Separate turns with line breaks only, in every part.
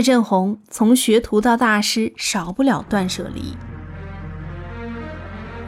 麦振宏从学徒到大师，少不了断舍离。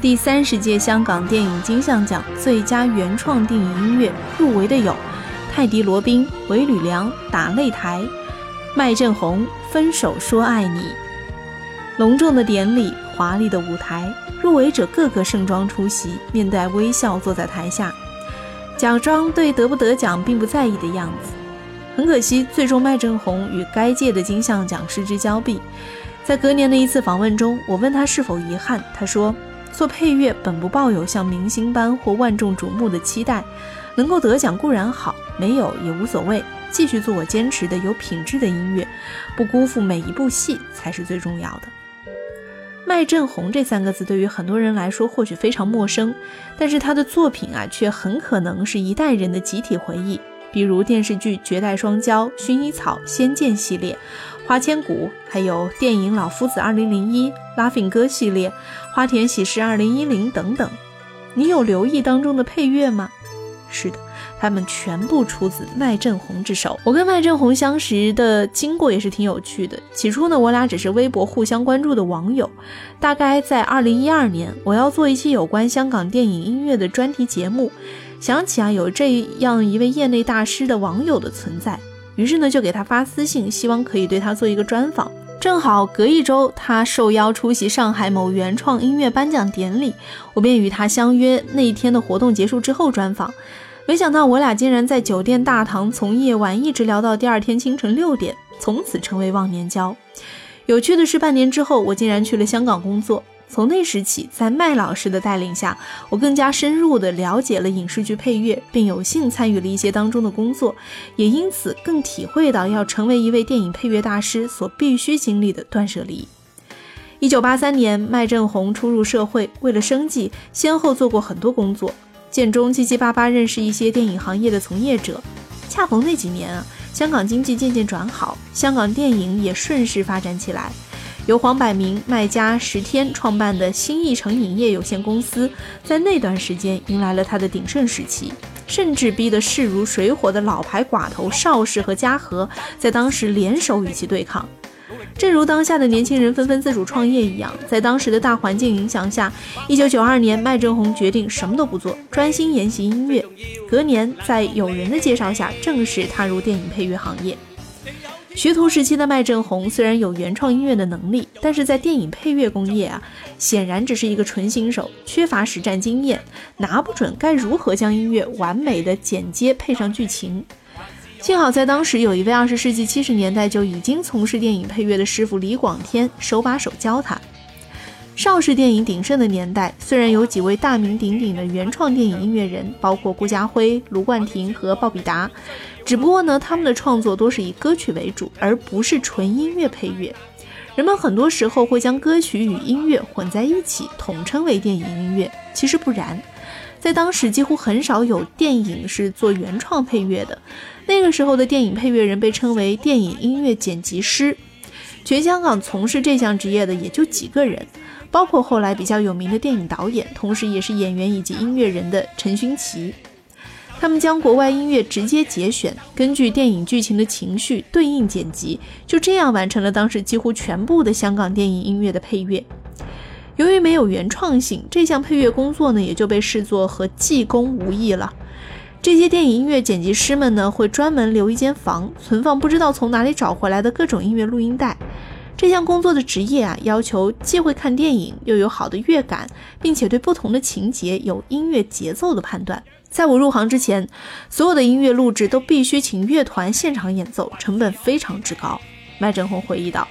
第三十届香港电影金像奖最佳原创电影音乐入围的有泰迪罗宾、韦吕良《打擂台》，麦振宏《分手说爱你》。隆重的典礼，华丽的舞台，入围者个个盛装出席，面带微笑坐在台下，假装对得不得奖并不在意的样子。很可惜，最终麦振鸿与该届的金像奖失之交臂。在隔年的一次访问中，我问他是否遗憾，他说：“做配乐本不抱有像明星般或万众瞩目的期待，能够得奖固然好，没有也无所谓。继续做我坚持的有品质的音乐，不辜负每一部戏才是最重要的。”麦振鸿这三个字对于很多人来说或许非常陌生，但是他的作品啊，却很可能是一代人的集体回忆。比如电视剧《绝代双骄》、薰衣草、仙剑系列、花千骨，还有电影《老夫子2001》、《Laughing 歌》系列、花田喜事2010等等。你有留意当中的配乐吗？是的，他们全部出自麦振宏之手。我跟麦振宏相识的经过也是挺有趣的。起初呢，我俩只是微博互相关注的网友。大概在2012年，我要做一期有关香港电影音乐的专题节目。想起啊，有这样一位业内大师的网友的存在，于是呢就给他发私信，希望可以对他做一个专访。正好隔一周，他受邀出席上海某原创音乐颁奖典礼，我便与他相约那一天的活动结束之后专访。没想到我俩竟然在酒店大堂从夜晚一直聊到第二天清晨六点，从此成为忘年交。有趣的是，半年之后，我竟然去了香港工作。从那时起，在麦老师的带领下，我更加深入地了解了影视剧配乐，并有幸参与了一些当中的工作，也因此更体会到要成为一位电影配乐大师所必须经历的断舍离。一九八三年，麦振宏初入社会，为了生计，先后做过很多工作，建中七七八八认识一些电影行业的从业者。恰逢那几年啊，香港经济渐渐转好，香港电影也顺势发展起来。由黄百鸣、麦家、石天创办的新艺城影业有限公司，在那段时间迎来了它的鼎盛时期，甚至逼得势如水火的老牌寡头邵氏和嘉禾在当时联手与其对抗。正如当下的年轻人纷纷自主创业一样，在当时的大环境影响下，一九九二年，麦振鸿决定什么都不做，专心研习音乐。隔年，在友人的介绍下，正式踏入电影配乐行业。学徒时期的麦振鸿虽然有原创音乐的能力，但是在电影配乐工业啊，显然只是一个纯新手，缺乏实战经验，拿不准该如何将音乐完美的剪接配上剧情。幸好在当时有一位二十世纪七十年代就已经从事电影配乐的师傅李广天手把手教他。邵氏电影鼎盛的年代，虽然有几位大名鼎鼎的原创电影音乐人，包括顾嘉辉、卢冠廷和鲍比达，只不过呢，他们的创作多是以歌曲为主，而不是纯音乐配乐。人们很多时候会将歌曲与音乐混在一起，统称为电影音乐。其实不然，在当时几乎很少有电影是做原创配乐的。那个时候的电影配乐人被称为电影音乐剪辑师，全香港从事这项职业的也就几个人。包括后来比较有名的电影导演，同时也是演员以及音乐人的陈勋奇，他们将国外音乐直接节选，根据电影剧情的情绪对应剪辑，就这样完成了当时几乎全部的香港电影音乐的配乐。由于没有原创性，这项配乐工作呢也就被视作和技工无异了。这些电影音乐剪辑师们呢会专门留一间房，存放不知道从哪里找回来的各种音乐录音带。这项工作的职业啊，要求既会看电影，又有好的乐感，并且对不同的情节有音乐节奏的判断。在我入行之前，所有的音乐录制都必须请乐团现场演奏，成本非常之高。麦振宏回忆道：“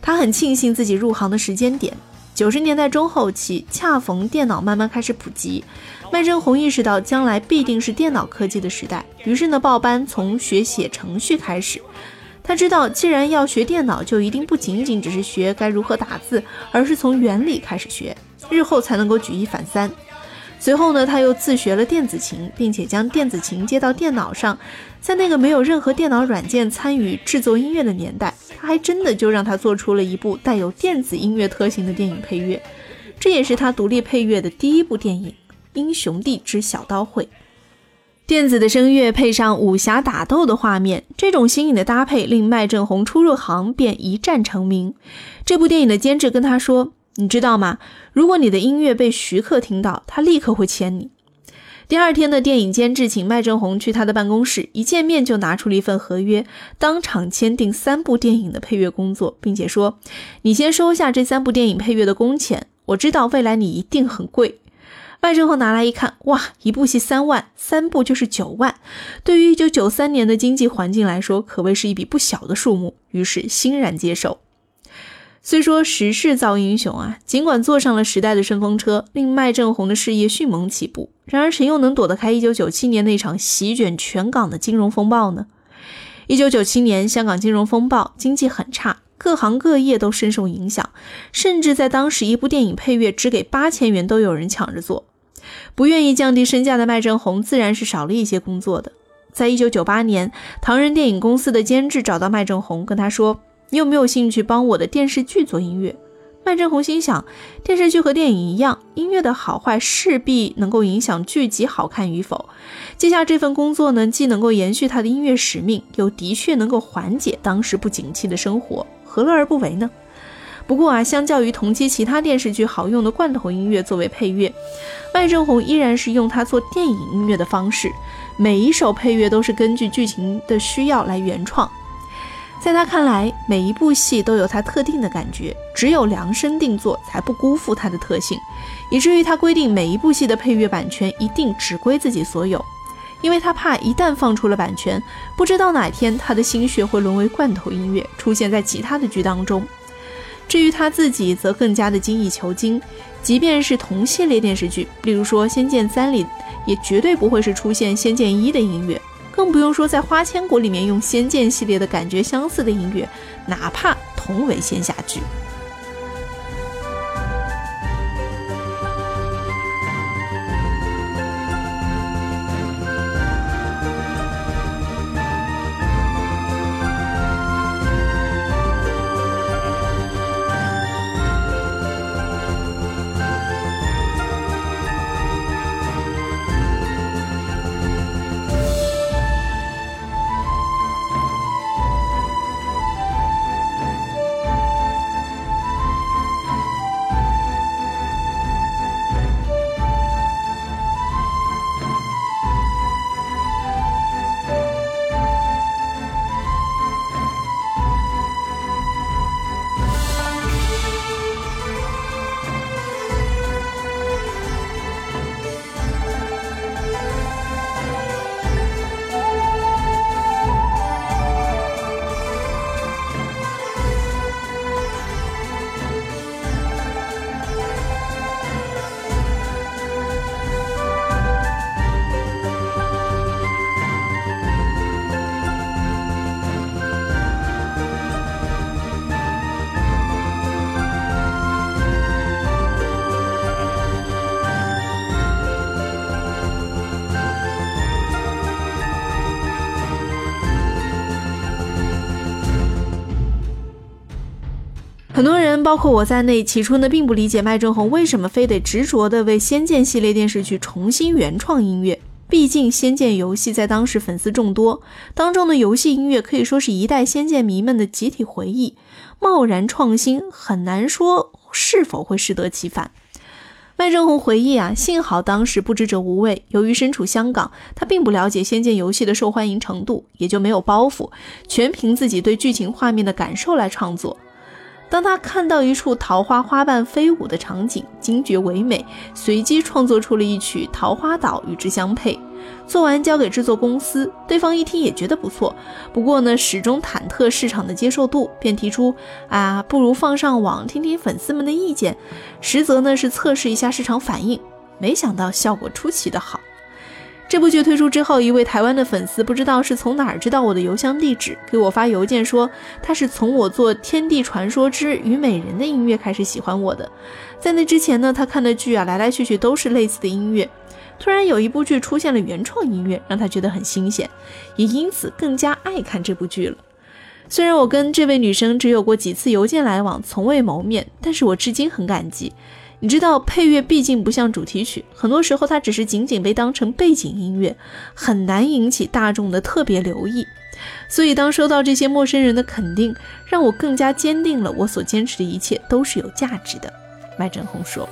他很庆幸自己入行的时间点，九十年代中后期，恰逢电脑慢慢开始普及。麦振宏意识到将来必定是电脑科技的时代，于是呢，报班从学写程序开始。”他知道，既然要学电脑，就一定不仅仅只是学该如何打字，而是从原理开始学，日后才能够举一反三。随后呢，他又自学了电子琴，并且将电子琴接到电脑上。在那个没有任何电脑软件参与制作音乐的年代，他还真的就让他做出了一部带有电子音乐特性的电影配乐。这也是他独立配乐的第一部电影《英雄帝之小刀会》。电子的声乐配上武侠打斗的画面，这种新颖的搭配令麦振鸿初入行便一战成名。这部电影的监制跟他说：“你知道吗？如果你的音乐被徐克听到，他立刻会签你。”第二天的电影监制请麦振宏去他的办公室，一见面就拿出了一份合约，当场签订三部电影的配乐工作，并且说：“你先收下这三部电影配乐的工钱，我知道未来你一定很贵。”麦振鸿拿来一看，哇，一部戏三万，三部就是九万，对于一九九三年的经济环境来说，可谓是一笔不小的数目，于是欣然接受。虽说时势造英雄啊，尽管坐上了时代的顺风车，令麦振鸿的事业迅猛起步，然而谁又能躲得开1997年那场席卷全港的金融风暴呢？1997年香港金融风暴，经济很差，各行各业都深受影响，甚至在当时，一部电影配乐只给八千元都有人抢着做。不愿意降低身价的麦振鸿，自然是少了一些工作的。在1998年，唐人电影公司的监制找到麦振鸿，跟他说。你有没有兴趣帮我的电视剧做音乐？麦振鸿心想，电视剧和电影一样，音乐的好坏势必能够影响剧集好看与否。接下这份工作呢，既能够延续他的音乐使命，又的确能够缓解当时不景气的生活，何乐而不为呢？不过啊，相较于同期其他电视剧好用的罐头音乐作为配乐，麦振鸿依然是用他做电影音乐的方式，每一首配乐都是根据剧情的需要来原创。在他看来，每一部戏都有他特定的感觉，只有量身定做，才不辜负它的特性。以至于他规定每一部戏的配乐版权一定只归自己所有，因为他怕一旦放出了版权，不知道哪天他的心血会沦为罐头音乐，出现在其他的剧当中。至于他自己，则更加的精益求精，即便是同系列电视剧，例如说《仙剑三》里，也绝对不会是出现《仙剑一》的音乐。更不用说在《花千骨》里面用《仙剑》系列的感觉相似的音乐，哪怕同为仙侠剧。很多人，包括我在内，起初呢并不理解麦振宏为什么非得执着的为《仙剑》系列电视剧重新原创音乐。毕竟《仙剑》游戏在当时粉丝众多，当中的游戏音乐可以说是一代仙剑迷们的集体回忆。贸然创新，很难说是否会适得其反。麦振宏回忆啊，幸好当时不知者无畏，由于身处香港，他并不了解《仙剑》游戏的受欢迎程度，也就没有包袱，全凭自己对剧情画面的感受来创作。当他看到一处桃花花瓣飞舞的场景，惊觉唯美，随机创作出了一曲《桃花岛》与之相配。做完交给制作公司，对方一听也觉得不错，不过呢，始终忐忑市场的接受度，便提出啊，不如放上网听听粉丝们的意见，实则呢是测试一下市场反应。没想到效果出奇的好。这部剧推出之后，一位台湾的粉丝不知道是从哪儿知道我的邮箱地址，给我发邮件说他是从我做《天地传说之虞美人》的音乐开始喜欢我的。在那之前呢，他看的剧啊来来去去都是类似的音乐，突然有一部剧出现了原创音乐，让他觉得很新鲜，也因此更加爱看这部剧了。虽然我跟这位女生只有过几次邮件来往，从未谋面，但是我至今很感激。你知道，配乐毕竟不像主题曲，很多时候它只是仅仅被当成背景音乐，很难引起大众的特别留意。所以，当收到这些陌生人的肯定，让我更加坚定了我所坚持的一切都是有价值的。麦振宏说。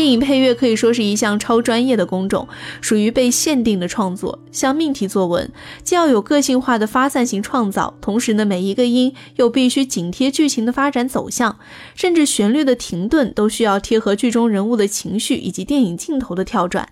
电影配乐可以说是一项超专业的工种，属于被限定的创作，像命题作文，既要有个性化的发散性创造，同时呢，每一个音又必须紧贴剧情的发展走向，甚至旋律的停顿都需要贴合剧中人物的情绪以及电影镜头的跳转，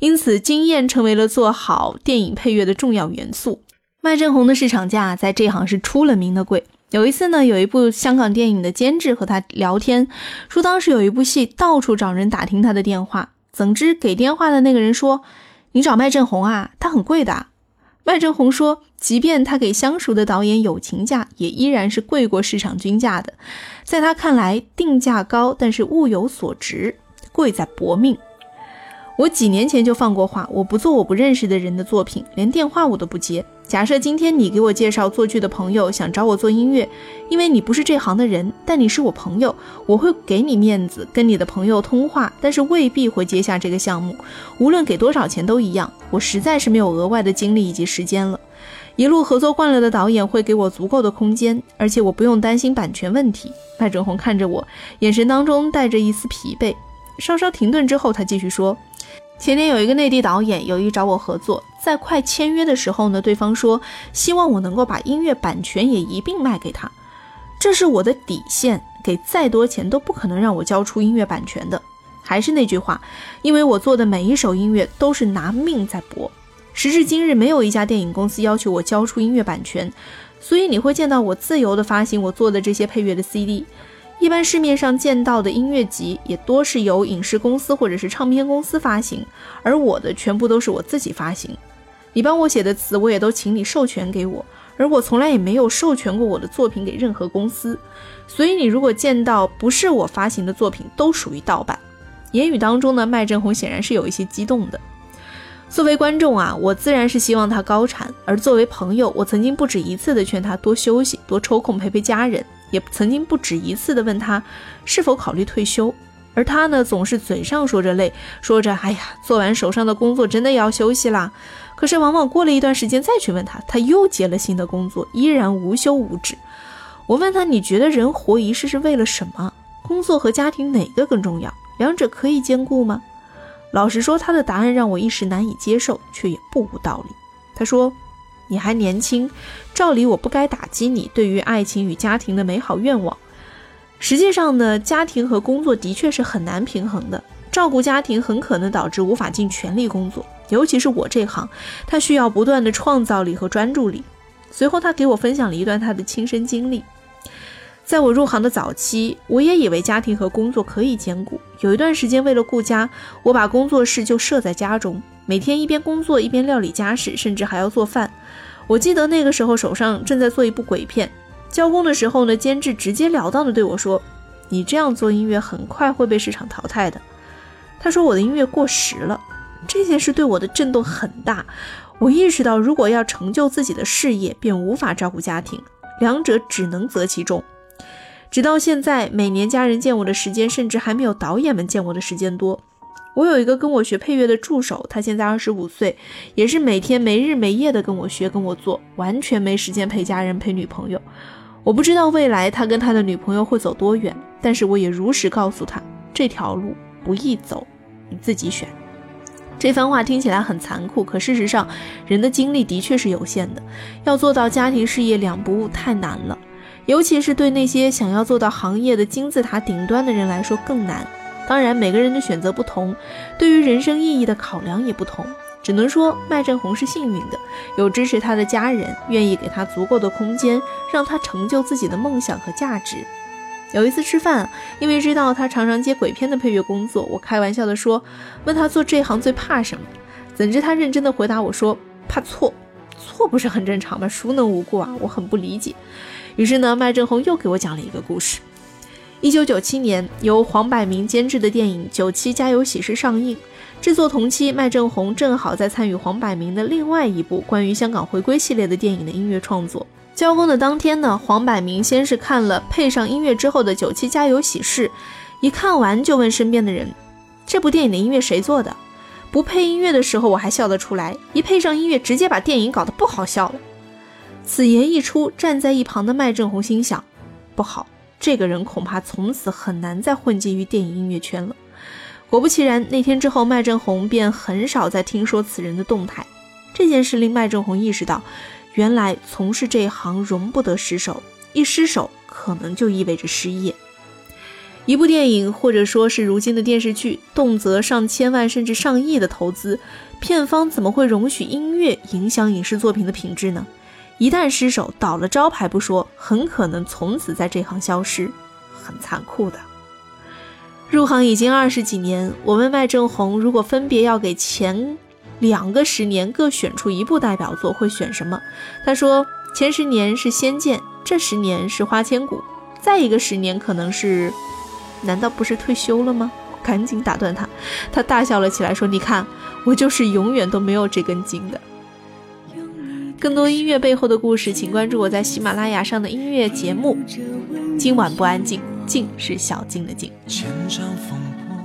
因此经验成为了做好电影配乐的重要元素。麦振鸿的市场价在这行是出了名的贵。有一次呢，有一部香港电影的监制和他聊天，说当时有一部戏到处找人打听他的电话，怎知给电话的那个人说：“你找麦振宏啊，他很贵的。”麦振宏说：“即便他给相熟的导演友情价，也依然是贵过市场均价的。在他看来，定价高，但是物有所值，贵在搏命。”我几年前就放过话，我不做我不认识的人的作品，连电话我都不接。假设今天你给我介绍做剧的朋友想找我做音乐，因为你不是这行的人，但你是我朋友，我会给你面子，跟你的朋友通话，但是未必会接下这个项目。无论给多少钱都一样，我实在是没有额外的精力以及时间了。一路合作惯了的导演会给我足够的空间，而且我不用担心版权问题。麦振红看着我，眼神当中带着一丝疲惫。稍稍停顿之后，他继续说。前年有一个内地导演有意找我合作，在快签约的时候呢，对方说希望我能够把音乐版权也一并卖给他，这是我的底线，给再多钱都不可能让我交出音乐版权的。还是那句话，因为我做的每一首音乐都是拿命在搏。时至今日，没有一家电影公司要求我交出音乐版权，所以你会见到我自由的发行我做的这些配乐的 CD。一般市面上见到的音乐集也多是由影视公司或者是唱片公司发行，而我的全部都是我自己发行。你帮我写的词，我也都请你授权给我，而我从来也没有授权过我的作品给任何公司。所以你如果见到不是我发行的作品，都属于盗版。言语当中呢，麦振宏显然是有一些激动的。作为观众啊，我自然是希望他高产；而作为朋友，我曾经不止一次的劝他多休息，多抽空陪陪家人。也曾经不止一次的问他是否考虑退休，而他呢，总是嘴上说着累，说着哎呀，做完手上的工作真的要休息啦。可是往往过了一段时间再去问他，他又接了新的工作，依然无休无止。我问他，你觉得人活一世是为了什么？工作和家庭哪个更重要？两者可以兼顾吗？老实说，他的答案让我一时难以接受，却也不无道理。他说。你还年轻，照理我不该打击你对于爱情与家庭的美好愿望。实际上呢，家庭和工作的确是很难平衡的。照顾家庭很可能导致无法尽全力工作，尤其是我这行，他需要不断的创造力和专注力。随后，他给我分享了一段他的亲身经历。在我入行的早期，我也以为家庭和工作可以兼顾。有一段时间，为了顾家，我把工作室就设在家中。每天一边工作一边料理家事，甚至还要做饭。我记得那个时候手上正在做一部鬼片，交工的时候呢，监制直截了当的对我说：“你这样做音乐很快会被市场淘汰的。”他说我的音乐过时了。这件事对我的震动很大。我意识到，如果要成就自己的事业，便无法照顾家庭，两者只能择其中。直到现在，每年家人见我的时间，甚至还没有导演们见我的时间多。我有一个跟我学配乐的助手，他现在二十五岁，也是每天没日没夜的跟我学跟我做，完全没时间陪家人陪女朋友。我不知道未来他跟他的女朋友会走多远，但是我也如实告诉他，这条路不易走，你自己选。这番话听起来很残酷，可事实上，人的精力的确是有限的，要做到家庭事业两不误太难了，尤其是对那些想要做到行业的金字塔顶端的人来说更难。当然，每个人的选择不同，对于人生意义的考量也不同。只能说麦振红是幸运的，有支持他的家人，愿意给他足够的空间，让他成就自己的梦想和价值。有一次吃饭，因为知道他常常接鬼片的配乐工作，我开玩笑的说，问他做这行最怕什么？怎知他认真的回答我说，怕错。错不是很正常吗？孰能无过啊？我很不理解。于是呢，麦振红又给我讲了一个故事。一九九七年，由黄百鸣监制的电影《九七加油喜事》上映。制作同期，麦振红正好在参与黄百鸣的另外一部关于香港回归系列的电影的音乐创作。交工的当天呢，黄百鸣先是看了配上音乐之后的《九七加油喜事》，一看完就问身边的人：“这部电影的音乐谁做的？”不配音乐的时候我还笑得出来，一配上音乐，直接把电影搞得不好笑了。此言一出，站在一旁的麦振红心想：不好。这个人恐怕从此很难再混迹于电影音乐圈了。果不其然，那天之后，麦振红便很少再听说此人的动态。这件事令麦振红意识到，原来从事这一行容不得失手，一失手可能就意味着失业。一部电影，或者说是如今的电视剧，动辄上千万甚至上亿的投资，片方怎么会容许音乐影响影视作品的品质呢？一旦失手倒了招牌不说，很可能从此在这行消失，很残酷的。入行已经二十几年，我问麦正红，如果分别要给前两个十年各选出一部代表作，会选什么？他说前十年是《仙剑》，这十年是《花千骨》，再一个十年可能是……难道不是退休了吗？赶紧打断他，他大笑了起来，说：“你看，我就是永远都没有这根筋的。”更多音乐背后的故事，请关注我在喜马拉雅上的音乐节目。今晚不安静，静是小静的静。
千丈风波，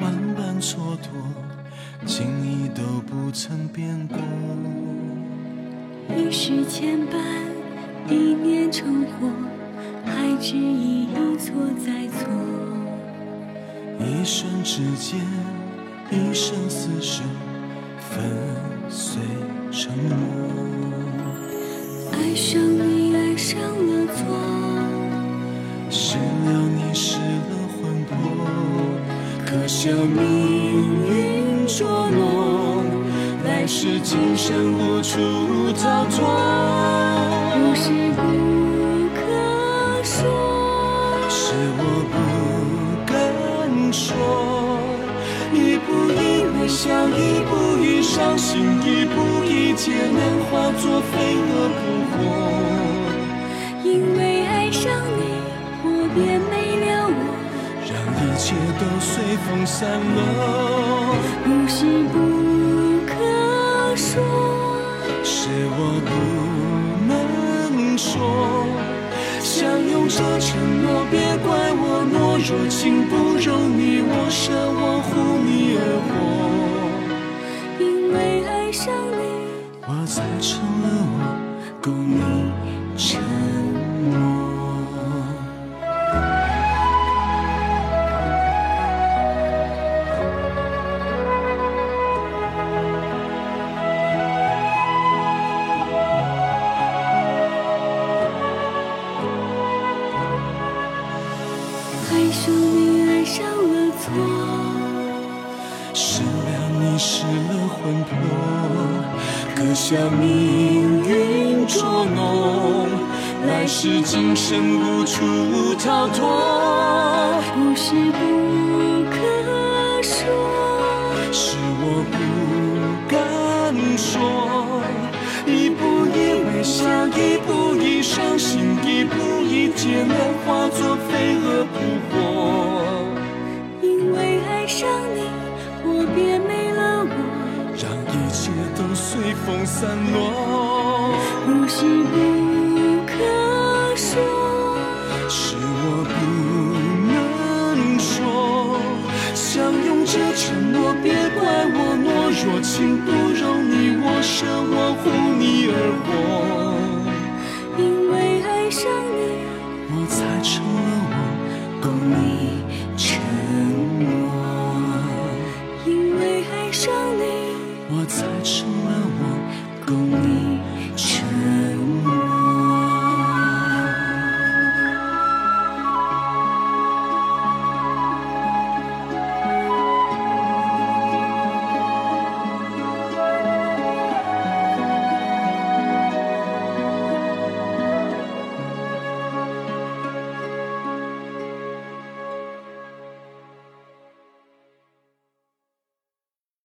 万般蹉跎，情谊都不曾变过。
一世牵绊，一念成祸，还执意一错再错。
一瞬之间，一生厮守，粉碎承诺。
爱上你，爱上了错，
失了你，失了魂魄，可笑命运捉弄，来世今生无处逃脱。
不是不可说，
是我不敢说，一步一微笑，一步一伤心，一步一劫难化作飞蛾扑火。
因为爱上你，别没了我。
让一切都随风散落。
不是不可说，
是我不能说。相拥着承诺，别怪我懦弱，情不容你我舍，我护你而活。
因为爱上你，
我才成了我，供你沉皆能化作飞蛾扑火，因为爱
上你，我便没
了我，让一
切都随
风散落。
无心不可说，
是我不能说，相拥着承诺，别怪我懦弱，情不容你，我舍我护你而活。